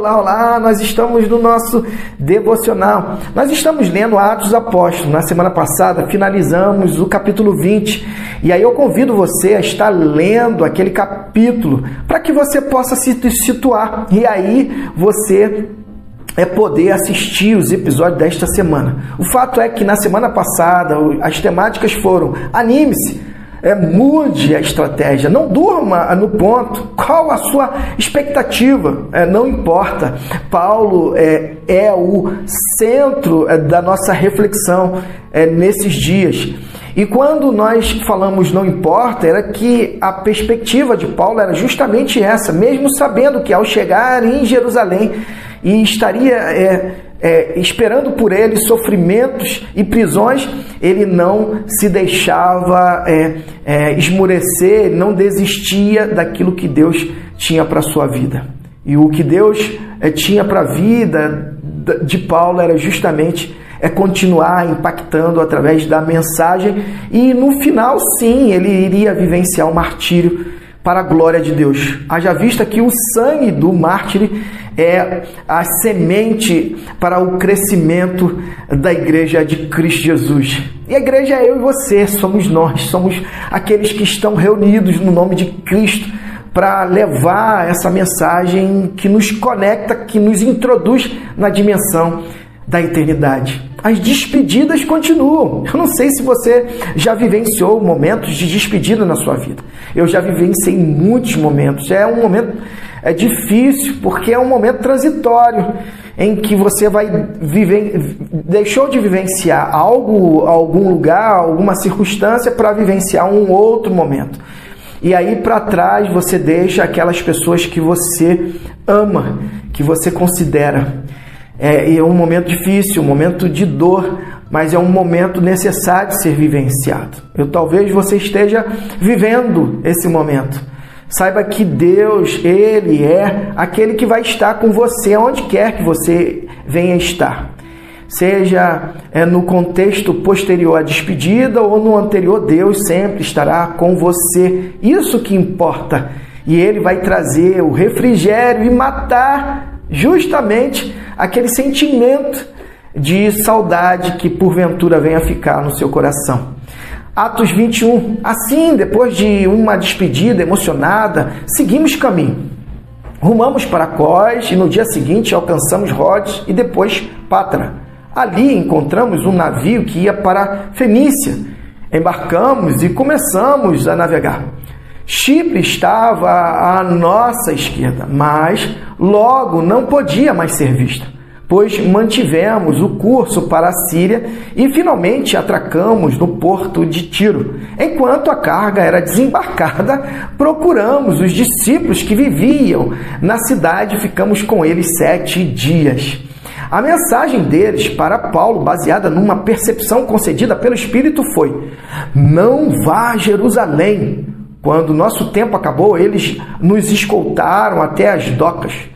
Olá, olá! Nós estamos no nosso devocional. Nós estamos lendo Atos dos Apóstolos. Na semana passada finalizamos o capítulo 20. E aí eu convido você a estar lendo aquele capítulo para que você possa se situar. E aí você é poder assistir os episódios desta semana. O fato é que na semana passada as temáticas foram anime-se, é, mude a estratégia, não durma no ponto. Qual a sua expectativa? É, não importa. Paulo é, é o centro é, da nossa reflexão é, nesses dias. E quando nós falamos não importa, era que a perspectiva de Paulo era justamente essa, mesmo sabendo que ao chegar em Jerusalém e estaria é, esperando por ele sofrimentos e prisões, ele não se deixava é, é, esmurecer, não desistia daquilo que Deus tinha para a sua vida. E o que Deus é, tinha para a vida de Paulo era justamente é continuar impactando através da mensagem e no final sim ele iria vivenciar o martírio para a glória de Deus. Haja vista que o sangue do mártir é a semente para o crescimento da igreja de Cristo Jesus. E a igreja é eu e você, somos nós, somos aqueles que estão reunidos no nome de Cristo para levar essa mensagem que nos conecta, que nos introduz na dimensão da eternidade. As despedidas continuam. Eu não sei se você já vivenciou momentos de despedida na sua vida. Eu já vivenciei muitos momentos. É um momento é difícil porque é um momento transitório em que você vai viver, deixou de vivenciar algo, algum lugar, alguma circunstância para vivenciar um outro momento. E aí para trás você deixa aquelas pessoas que você ama, que você considera. É, é um momento difícil, um momento de dor, mas é um momento necessário de ser vivenciado. Eu talvez você esteja vivendo esse momento. Saiba que Deus, Ele é aquele que vai estar com você onde quer que você venha estar. Seja é, no contexto posterior à despedida ou no anterior, Deus sempre estará com você. Isso que importa. E Ele vai trazer o refrigério e matar justamente aquele sentimento de saudade que porventura venha ficar no seu coração. Atos 21. Assim, depois de uma despedida emocionada, seguimos caminho. Rumamos para Cós e no dia seguinte alcançamos Rhodes e depois Patra. Ali encontramos um navio que ia para Fenícia. Embarcamos e começamos a navegar. Chipre estava à nossa esquerda, mas logo não podia mais ser vista pois mantivemos o curso para a Síria e finalmente atracamos no porto de Tiro. Enquanto a carga era desembarcada, procuramos os discípulos que viviam na cidade e ficamos com eles sete dias. A mensagem deles para Paulo, baseada numa percepção concedida pelo Espírito, foi: Não vá a Jerusalém. Quando nosso tempo acabou, eles nos escoltaram até as docas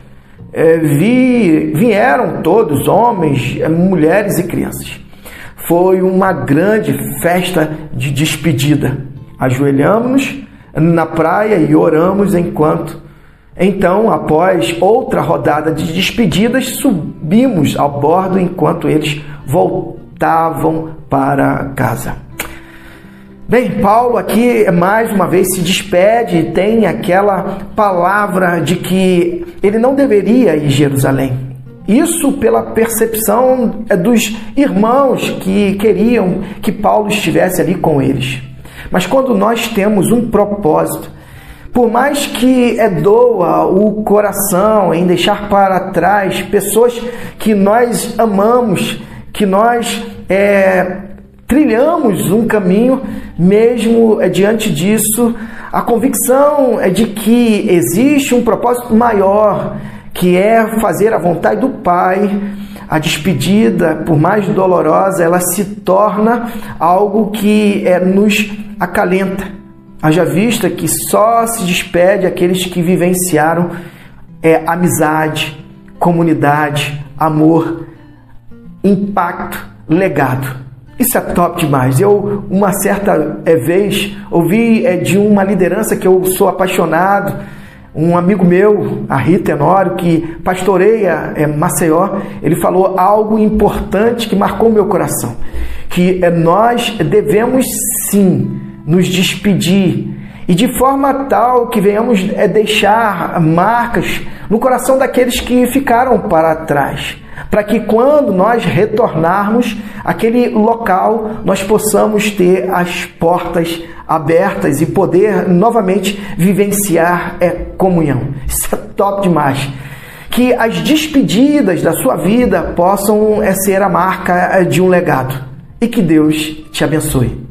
é, vi, vieram todos, homens, é, mulheres e crianças. Foi uma grande festa de despedida. Ajoelhamos-nos na praia e oramos enquanto. Então, após outra rodada de despedidas, subimos ao bordo enquanto eles voltavam para casa. Bem, Paulo aqui mais uma vez se despede e tem aquela palavra de que ele não deveria ir a Jerusalém. Isso pela percepção é, dos irmãos que queriam que Paulo estivesse ali com eles. Mas quando nós temos um propósito, por mais que é doa o coração em deixar para trás pessoas que nós amamos, que nós é, trilhamos um caminho, mesmo é, diante disso, a convicção é de que existe um propósito maior, que é fazer a vontade do Pai. A despedida, por mais dolorosa, ela se torna algo que é, nos acalenta. Haja vista que só se despede aqueles que vivenciaram é, amizade, comunidade, amor, impacto, legado. Isso é top demais. Eu, uma certa é, vez, ouvi é, de uma liderança que eu sou apaixonado, Um amigo meu, Arri Tenório, que pastoreia é, Maceió, ele falou algo importante que marcou meu coração. Que é, nós devemos sim nos despedir e de forma tal que venhamos é, deixar marcas no coração daqueles que ficaram para trás, para que quando nós retornarmos aquele local, nós possamos ter as portas abertas e poder novamente vivenciar é, comunhão. Isso é top demais. Que as despedidas da sua vida possam é, ser a marca de um legado. E que Deus te abençoe.